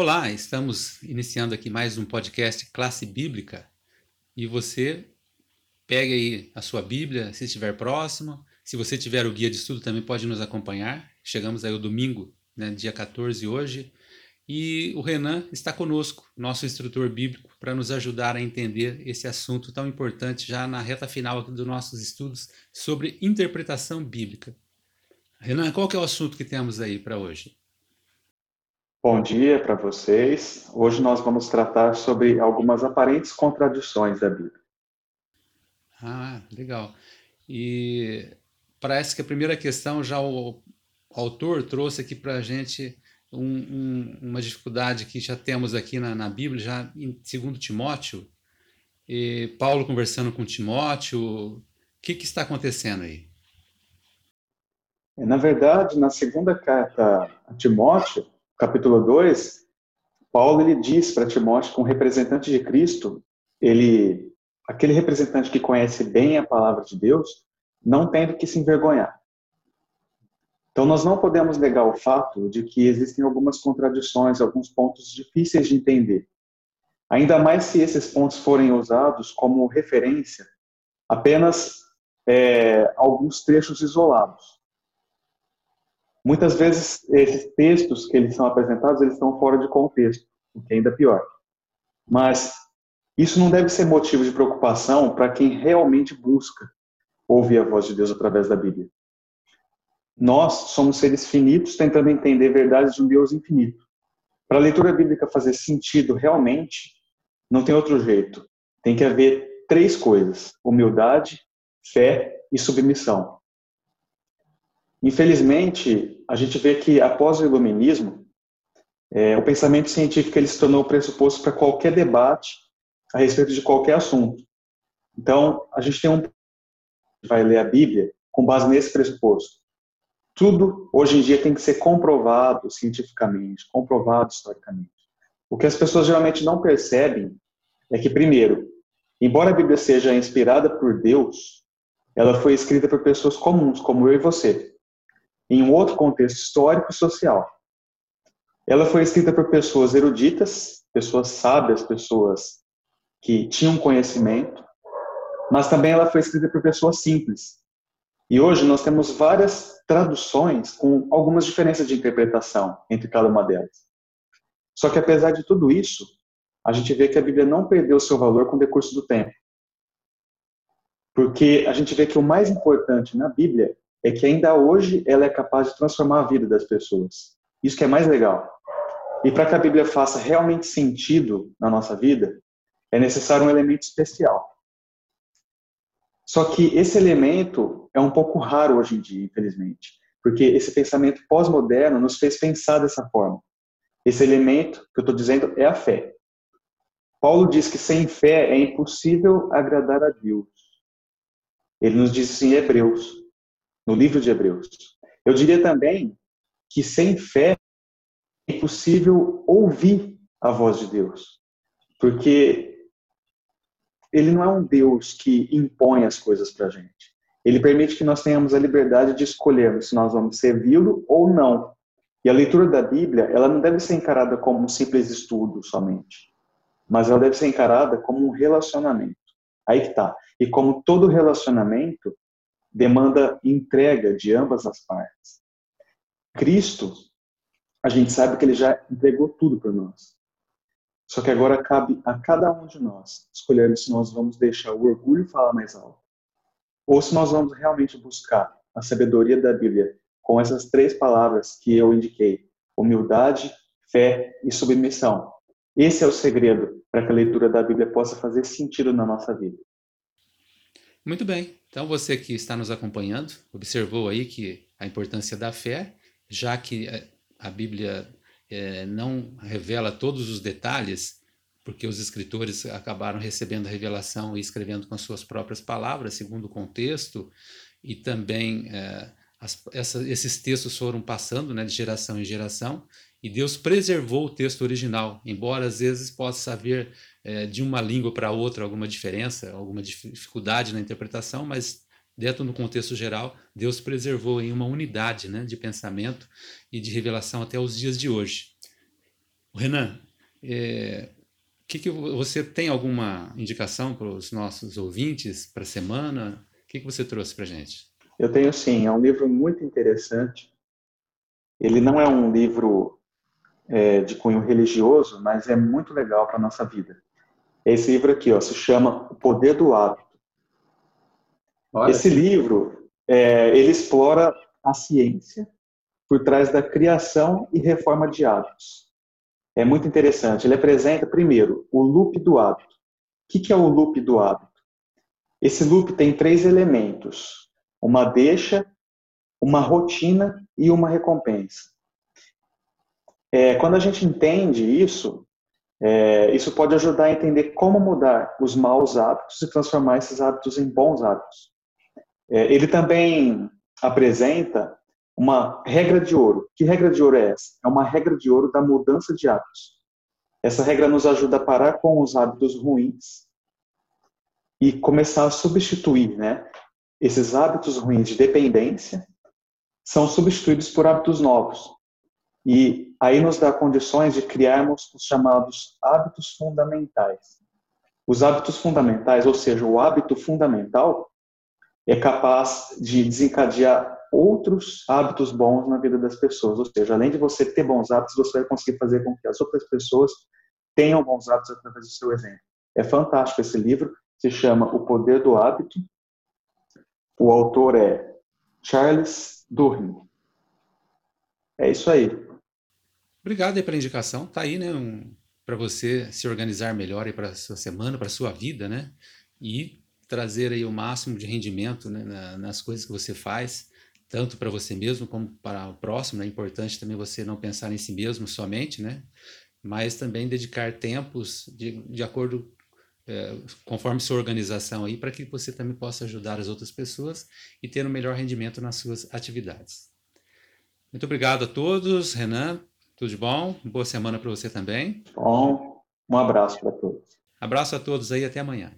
Olá, estamos iniciando aqui mais um podcast Classe Bíblica e você pegue aí a sua Bíblia, se estiver próximo. Se você tiver o guia de estudo, também pode nos acompanhar. Chegamos aí o domingo, né, dia 14 hoje, e o Renan está conosco, nosso instrutor bíblico, para nos ajudar a entender esse assunto tão importante já na reta final dos nossos estudos sobre interpretação bíblica. Renan, qual que é o assunto que temos aí para hoje? Bom dia para vocês. Hoje nós vamos tratar sobre algumas aparentes contradições da Bíblia. Ah, legal. E parece que a primeira questão já o, autor trouxe aqui para a gente um, um, uma dificuldade que já temos aqui na, na Bíblia, já em 2 Timóteo. Paulo conversando com Timóteo. O que, que está acontecendo aí? Na verdade, na segunda carta a Timóteo, capítulo 2, Paulo ele diz para Timóteo que um representante de Cristo, ele, aquele representante que conhece bem a palavra de Deus, não tem do que se envergonhar. Então nós não podemos negar o fato de que existem algumas contradições, alguns pontos difíceis de entender. Ainda mais se esses pontos forem usados como referência apenas é, alguns trechos isolados. Muitas vezes esses textos que eles são apresentados, eles estão fora de contexto, o que é ainda pior. Mas isso não deve ser motivo de preocupação para quem realmente busca ouvir a voz de Deus através da Bíblia. Nós somos seres finitos tentando entender verdades de um Deus infinito. Para a leitura bíblica fazer sentido realmente, não tem outro jeito. Tem que haver três coisas: humildade, fé e submissão. Infelizmente, a gente vê que após o iluminismo, é, o pensamento científico ele se tornou o pressuposto para qualquer debate a respeito de qualquer assunto. Então, a gente tem um vai ler a Bíblia com base nesse pressuposto. Tudo hoje em dia tem que ser comprovado cientificamente, comprovado historicamente. O que as pessoas geralmente não percebem é que, primeiro, embora a Bíblia seja inspirada por Deus, ela foi escrita por pessoas comuns, como eu e você em um outro contexto histórico e social. Ela foi escrita por pessoas eruditas, pessoas sábias, pessoas que tinham conhecimento, mas também ela foi escrita por pessoas simples. E hoje nós temos várias traduções com algumas diferenças de interpretação entre cada uma delas. Só que apesar de tudo isso, a gente vê que a Bíblia não perdeu seu valor com o decurso do tempo. Porque a gente vê que o mais importante na Bíblia é que ainda hoje ela é capaz de transformar a vida das pessoas. Isso que é mais legal. E para que a Bíblia faça realmente sentido na nossa vida, é necessário um elemento especial. Só que esse elemento é um pouco raro hoje em dia, infelizmente, porque esse pensamento pós-moderno nos fez pensar dessa forma. Esse elemento que eu estou dizendo é a fé. Paulo diz que sem fé é impossível agradar a Deus. Ele nos diz isso em Hebreus no livro de Hebreus. Eu diria também que sem fé é impossível ouvir a voz de Deus, porque ele não é um Deus que impõe as coisas para a gente. Ele permite que nós tenhamos a liberdade de escolhermos se nós vamos servi-lo ou não. E a leitura da Bíblia, ela não deve ser encarada como um simples estudo somente, mas ela deve ser encarada como um relacionamento. Aí que tá. E como todo relacionamento, demanda entrega de ambas as partes. Cristo, a gente sabe que ele já entregou tudo para nós. Só que agora cabe a cada um de nós escolhermos se nós vamos deixar o orgulho falar mais alto ou se nós vamos realmente buscar a sabedoria da Bíblia com essas três palavras que eu indiquei: humildade, fé e submissão. Esse é o segredo para que a leitura da Bíblia possa fazer sentido na nossa vida. Muito bem. Então você que está nos acompanhando, observou aí que a importância da fé, já que eh, a Bíblia é, não revela todos os detalhes, porque os escritores acabaram recebendo a revelação e escrevendo com as suas próprias palavras, segundo o contexto, e também é, as, essa, esses textos foram passando né, de geração em geração, e Deus preservou o texto original, embora às vezes possa haver é, de uma língua para outra alguma diferença, alguma dificuldade na interpretação, mas dentro do contexto geral, Deus preservou em uma unidade né, de pensamento e de revelação até os dias de hoje. Renan, é, que, que você tem alguma indicação para os nossos ouvintes para a semana? O que, que você trouxe para gente? Eu tenho sim, é um livro muito interessante. Ele não é um livro é, de cunho religioso, mas é muito legal para a nossa vida. Esse livro aqui ó, se chama O Poder do Hábito. Olha. Esse livro, é, ele explora a ciência por trás da criação e reforma de hábitos. É muito interessante. Ele apresenta, primeiro, o loop do hábito. O que é o loop do hábito? Esse loop tem três elementos: uma deixa, uma rotina e uma recompensa. É, quando a gente entende isso, é, isso pode ajudar a entender como mudar os maus hábitos e transformar esses hábitos em bons hábitos. É, ele também apresenta uma regra de ouro. Que regra de ouro é essa? É uma regra de ouro da mudança de hábitos. Essa regra nos ajuda a parar com os hábitos ruins e começar a substituir, né? Esses hábitos ruins de dependência são substituídos por hábitos novos. E aí nos dá condições de criarmos os chamados hábitos fundamentais. Os hábitos fundamentais, ou seja, o hábito fundamental, é capaz de desencadear outros hábitos bons na vida das pessoas. Ou seja, além de você ter bons hábitos, você vai conseguir fazer com que as outras pessoas tenham bons hábitos através do seu exemplo. É fantástico esse livro, se chama O Poder do Hábito. O autor é Charles Durham. É isso aí. Obrigado aí pela indicação. Tá aí, né, um, para você se organizar melhor para a sua semana, para sua vida, né? E trazer aí o máximo de rendimento né, nas coisas que você faz tanto para você mesmo como para o próximo. É importante também você não pensar em si mesmo somente, né? Mas também dedicar tempos de, de acordo é, conforme sua organização aí, para que você também possa ajudar as outras pessoas e ter um melhor rendimento nas suas atividades. Muito obrigado a todos, Renan. Tudo de bom? Boa semana para você também. Bom, um abraço para todos. Abraço a todos aí, até amanhã.